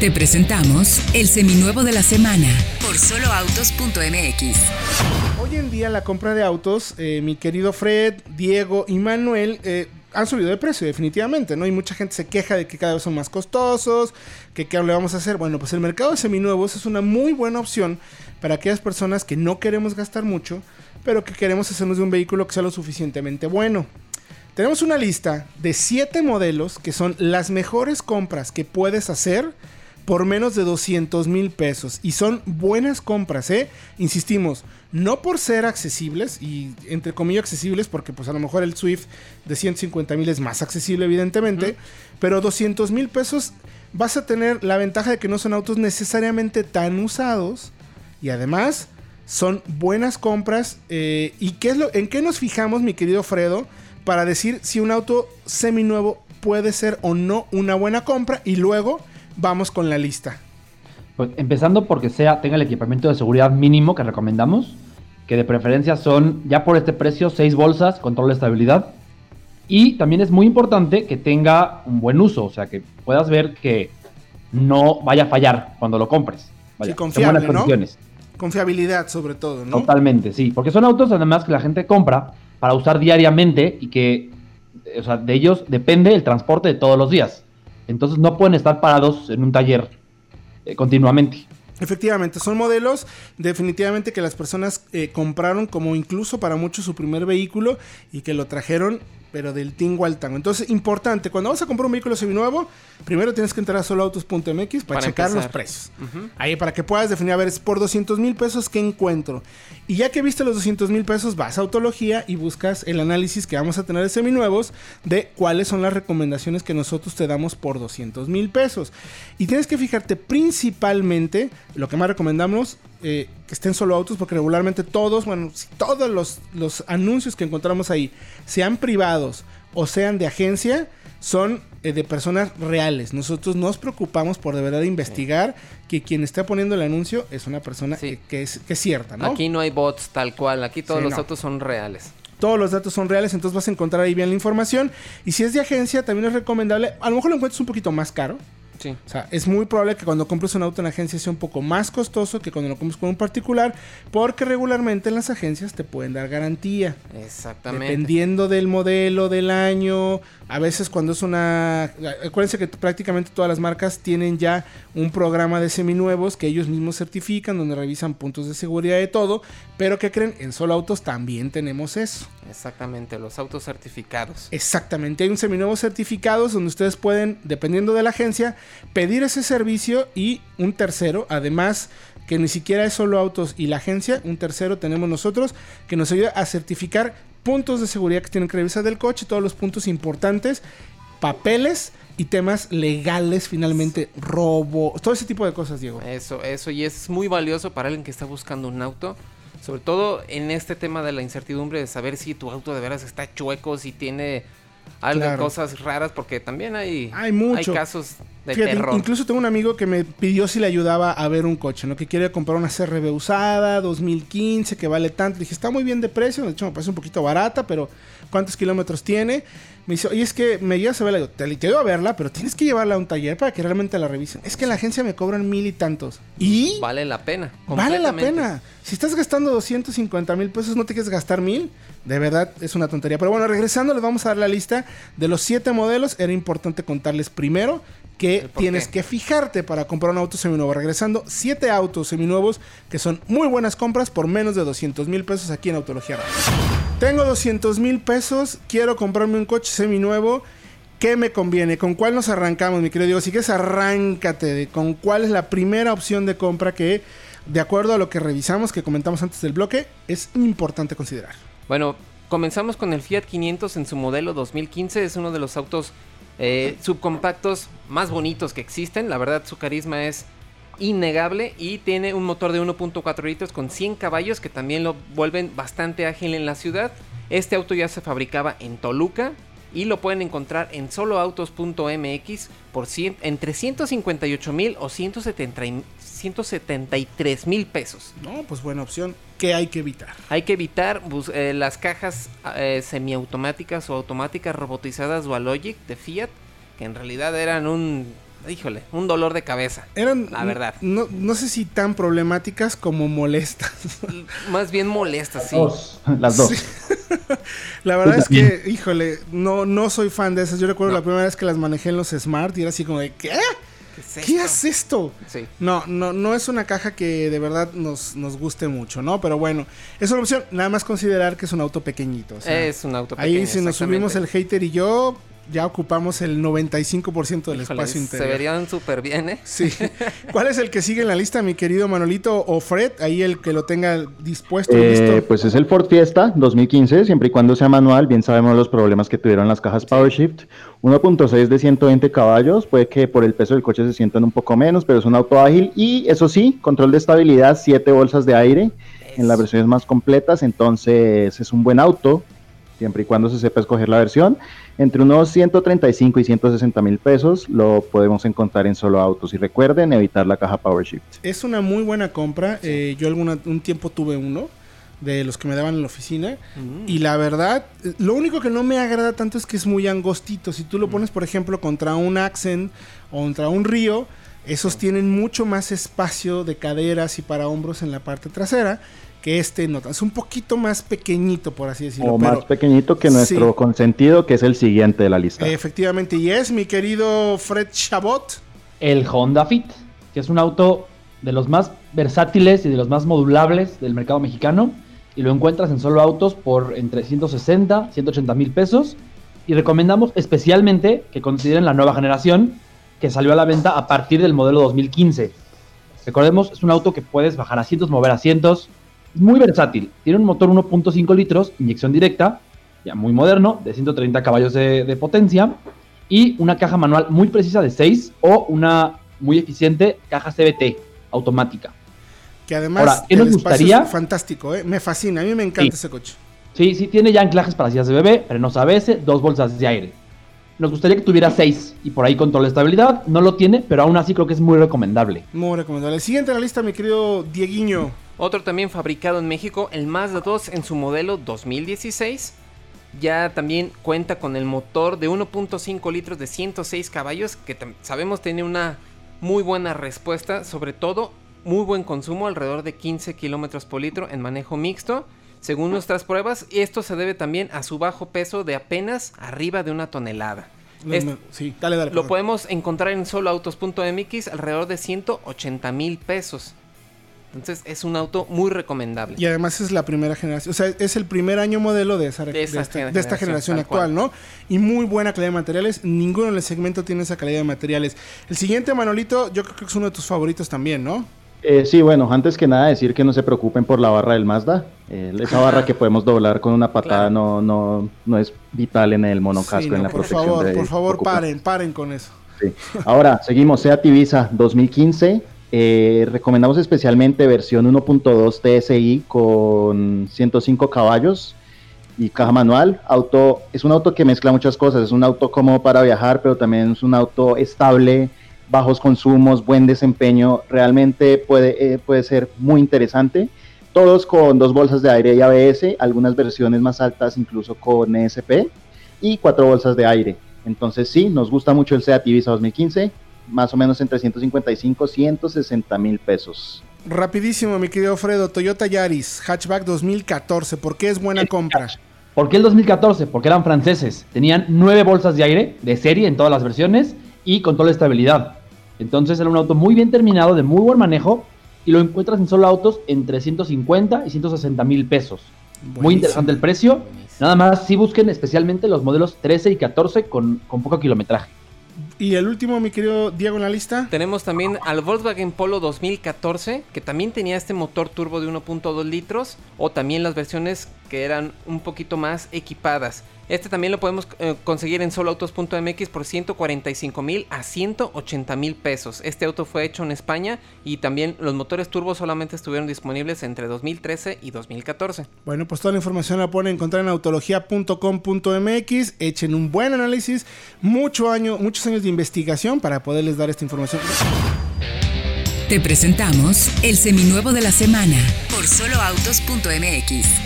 Te presentamos el seminuevo de la semana por soloautos.mx. Hoy en día la compra de autos, eh, mi querido Fred, Diego y Manuel eh, han subido de precio definitivamente, ¿no? Y mucha gente se queja de que cada vez son más costosos, que qué le vamos a hacer. Bueno, pues el mercado de seminuevos es una muy buena opción para aquellas personas que no queremos gastar mucho, pero que queremos hacernos de un vehículo que sea lo suficientemente bueno. Tenemos una lista de 7 modelos que son las mejores compras que puedes hacer por menos de 200 mil pesos. Y son buenas compras, ¿eh? Insistimos, no por ser accesibles, y entre comillas accesibles, porque pues a lo mejor el Swift de 150 mil es más accesible, evidentemente, pero 200 mil pesos vas a tener la ventaja de que no son autos necesariamente tan usados y además son buenas compras. Eh, ¿Y qué es lo, en qué nos fijamos, mi querido Fredo? para decir si un auto seminuevo puede ser o no una buena compra y luego vamos con la lista. Pues empezando porque sea tenga el equipamiento de seguridad mínimo que recomendamos, que de preferencia son ya por este precio seis bolsas, control de estabilidad y también es muy importante que tenga un buen uso, o sea que puedas ver que no vaya a fallar cuando lo compres. Vaya, sí, confiable, ¿no? Confiabilidad sobre todo, ¿no? Totalmente, sí, porque son autos además que la gente compra para usar diariamente y que, o sea, de ellos depende el transporte de todos los días. Entonces no pueden estar parados en un taller eh, continuamente. Efectivamente, son modelos definitivamente que las personas eh, compraron como incluso para muchos su primer vehículo y que lo trajeron pero del tingo al tango. Entonces, importante, cuando vas a comprar un vehículo seminuevo, primero tienes que entrar a soloautos.mx para, checar los precios. Ahí para que puedas definir, a ver, es por 200 mil pesos que encuentro. Y ya que viste los 200 mil pesos, vas a Autología y buscas el análisis que vamos a tener de seminuevos de cuáles son las recomendaciones que nosotros te damos por 200 mil pesos. Y tienes que fijarte principalmente, lo que más recomendamos, eh, que estén solo autos, porque regularmente todos, bueno, si todos los, los anuncios que encontramos ahí, sean privados o sean de agencia, son eh, de personas reales. Nosotros nos preocupamos por de verdad investigar que quien está poniendo el anuncio es una persona que, es, que es cierta, ¿no? Aquí no hay bots tal cual, aquí todos los datos son reales. Todos los datos son reales, entonces vas a encontrar ahí bien la información. Y si es de agencia, también es recomendable, a lo mejor lo encuentras un poquito más caro, o sea, es muy probable que cuando compres un auto en agencia sea un poco más costoso que cuando lo compres con un particular, porque regularmente en las agencias te pueden dar garantía. Exactamente. Dependiendo del modelo, del año, a veces cuando es una... Acuérdense que prácticamente todas las marcas tienen ya un programa de seminuevos que ellos mismos certifican, donde revisan puntos de seguridad de todo, pero que creen, en solo autos también tenemos eso. Exactamente, los autos certificados. Exactamente, hay un seminuevos certificados donde ustedes pueden, dependiendo de la agencia, pedir ese servicio y un tercero, además que ni siquiera es solo autos y la agencia, un tercero tenemos nosotros que nos ayuda a certificar puntos de seguridad que tienen que revisar del coche, todos los puntos importantes, papeles y temas legales finalmente, robo, todo ese tipo de cosas, Diego. Eso, eso, y es muy valioso para alguien que está buscando un auto. Sobre todo en este tema de la incertidumbre de saber si tu auto de veras está chueco, si tiene algo, cosas raras, porque también hay, hay, mucho. hay casos de terror. Incluso tengo un amigo que me pidió si le ayudaba a ver un coche, ¿no? Que quiere comprar una CRB usada, 2015, que vale tanto. Le dije, está muy bien de precio, de hecho me parece un poquito barata, pero ¿cuántos kilómetros tiene? Me dice, oye, es que me llevas a verla. Te, te a verla, pero tienes que llevarla a un taller para que realmente la revisen. Es que en la agencia me cobran mil y tantos. Y... Vale la pena. Vale la pena. Si estás gastando 250 mil pesos, no te quieres gastar mil. De verdad, es una tontería. Pero bueno, regresando, les vamos a dar la lista de los siete modelos. Era importante contarles primero que tienes que fijarte para comprar un auto seminuevo. Regresando, siete autos seminuevos que son muy buenas compras por menos de 200 mil pesos aquí en Autología Tengo 200 mil pesos, quiero comprarme un coche seminuevo. ¿Qué me conviene? ¿Con cuál nos arrancamos, mi querido Diego? Si quieres, arráncate. ¿Con cuál es la primera opción de compra que, de acuerdo a lo que revisamos, que comentamos antes del bloque, es importante considerar? Bueno, comenzamos con el Fiat 500 en su modelo 2015. Es uno de los autos eh, subcompactos más bonitos que existen. La verdad, su carisma es innegable y tiene un motor de 1.4 litros con 100 caballos que también lo vuelven bastante ágil en la ciudad. Este auto ya se fabricaba en Toluca y lo pueden encontrar en soloautos.mx por entre 158 mil o 170, 173 mil pesos. No, pues buena opción. ¿Qué hay que evitar? Hay que evitar eh, las cajas eh, semiautomáticas o automáticas robotizadas Dualogic de Fiat, que en realidad eran un híjole, un dolor de cabeza. Eran, La verdad. No, no sé si tan problemáticas como molestas. Más bien molestas, sí. Dos, las dos. Sí. La verdad es que, híjole, no, no soy fan de esas. Yo recuerdo No. la primera vez que las manejé en los Smart y era así como de, ¿qué? ¿Qué es ¿Qué esto? es esto? Sí. No, no, no es una caja que de verdad nos, nos guste mucho, ¿no? Pero bueno, es una opción. Nada más considerar que es un auto pequeñito. o sea, es un auto ahí pequeño, si nos subimos el hater y yo, ya ocupamos el 95% del Híjole, espacio Se interior. verían súper bien, ¿eh? Sí. ¿Cuál es el que sigue en la lista, mi querido Manolito o Fred? Ahí el que lo tenga dispuesto Eh, listo. pues es el Ford Fiesta 2015, siempre y cuando sea manual. Bien sabemos los problemas que tuvieron las cajas PowerShift. 1.6 de 120 caballos, puede que por el peso del coche se sientan un poco menos, pero es un auto ágil. Y eso sí, control de estabilidad, 7 bolsas de aire en las versiones más completas. Entonces es un buen auto, siempre y cuando se sepa escoger la versión. Entre unos 135 y 160 mil pesos lo podemos encontrar en solo autos. Y recuerden evitar la caja PowerShift. Es una muy buena compra. Eh, yo alguna, un tiempo tuve uno de los que me daban en la oficina. Mm. Y la verdad, lo único que no me agrada tanto es que es muy angostito. Si tú lo pones, por ejemplo, contra un Accent o contra un Río, esos tienen mucho más espacio de caderas y para hombros en la parte trasera que este no. Es un poquito más pequeñito, por así decirlo. O pero más pequeñito que nuestro Sí. consentido, que es el siguiente de la lista. efectivamente, y es mi querido Fred Chabot. El Honda Fit, que es un auto de los más versátiles y de los más modulables del mercado mexicano. Y lo encuentras en solo autos por entre 160, 180 mil pesos. Y recomendamos especialmente que consideren la nueva generación que salió a la venta a partir del modelo 2015. Recordemos, es un auto que puedes bajar asientos, mover asientos. Muy versátil. Tiene un motor 1.5 litros, inyección directa, ya muy moderno, de 130 caballos de, de potencia. Y una caja manual muy precisa de 6 o una muy eficiente caja CBT automática. Que además Ahora, ¿qué el nos gustaría? es fantástico, ¿eh? me fascina, a mí me encanta Sí. ese coche. Sí, sí tiene ya anclajes para sillas de bebé, frenos ABS, dos bolsas de aire. Nos gustaría que tuviera 6 y por ahí control de estabilidad. No lo tiene, pero aún así creo que es muy recomendable. Muy recomendable. Siguiente en la lista, mi querido Dieguiño. Otro también fabricado en México, el Mazda 2 en su modelo 2016. Ya también cuenta con el motor de 1.5 litros de 106 caballos, que sabemos tiene una muy buena respuesta, sobre todo muy buen consumo, alrededor de 15 kilómetros por litro en manejo mixto. Según nuestras pruebas, esto se debe también a su bajo peso de apenas arriba de una tonelada. No, Es- no, sí, dale, dale. lo perdón. podemos encontrar en soloautos.mx alrededor de 180 mil pesos. Entonces es un auto muy recomendable. Y además es la primera generación, o sea, es el primer año modelo de, esa, de, De esta, generación, de esta generación actual, cual. ¿no? Y muy buena calidad de materiales. Ninguno en el segmento tiene esa calidad de materiales. El siguiente, Manolito, yo creo que es uno de tus favoritos también, ¿no? Eh, sí, bueno, antes que nada decir que no se preocupen por la barra del Mazda. Eh, esa barra que podemos doblar con una patada Claro. no, no, no es vital en el monocasco, Sí, en no, la por protección favor, de por favor, paren, paren con eso. Sí. Ahora, seguimos, Seat Ibiza 2015. Eh, recomendamos especialmente versión 1.2 TSI con 105 caballos y caja manual. Auto, es un auto que mezcla muchas cosas. Es un auto cómodo para viajar, pero también es un auto estable, bajos consumos, buen desempeño. Realmente puede, eh, puede ser muy interesante. Todos con dos bolsas de aire y ABS, algunas versiones más altas incluso con ESP y cuatro bolsas de aire. Entonces sí, nos gusta mucho el Seat Ibiza 2015, más o menos entre 155 160 mil pesos. Rapidísimo, mi querido Fredo, Toyota Yaris, hatchback 2014, ¿por qué es buena compra? ¿Por qué el 2014? Porque eran franceses. Tenían nueve bolsas de aire de serie en todas las versiones y control de estabilidad. Entonces era un auto muy bien terminado, de muy buen manejo y lo encuentras en solo autos entre 150 y 160 mil pesos. Muy interesante el precio. Nada más si busquen especialmente los modelos 13 y 14 con, con poco kilometraje. Y el último, mi querido Diego, en la lista. Tenemos también al Volkswagen Polo 2014, que también tenía este motor turbo de 1.2 litros, o también las versiones que eran un poquito más equipadas. Este también lo podemos eh, conseguir en soloautos.mx por 145 mil a 180 mil pesos. Este auto fue hecho en España y también los motores turbo solamente estuvieron disponibles entre 2013 y 2014. Bueno, pues toda la información la pueden encontrar en autología.com.mx. Echen un buen análisis, mucho año, muchos años de investigación para poderles dar esta información. Te presentamos el seminuevo de la semana por soloautos.mx.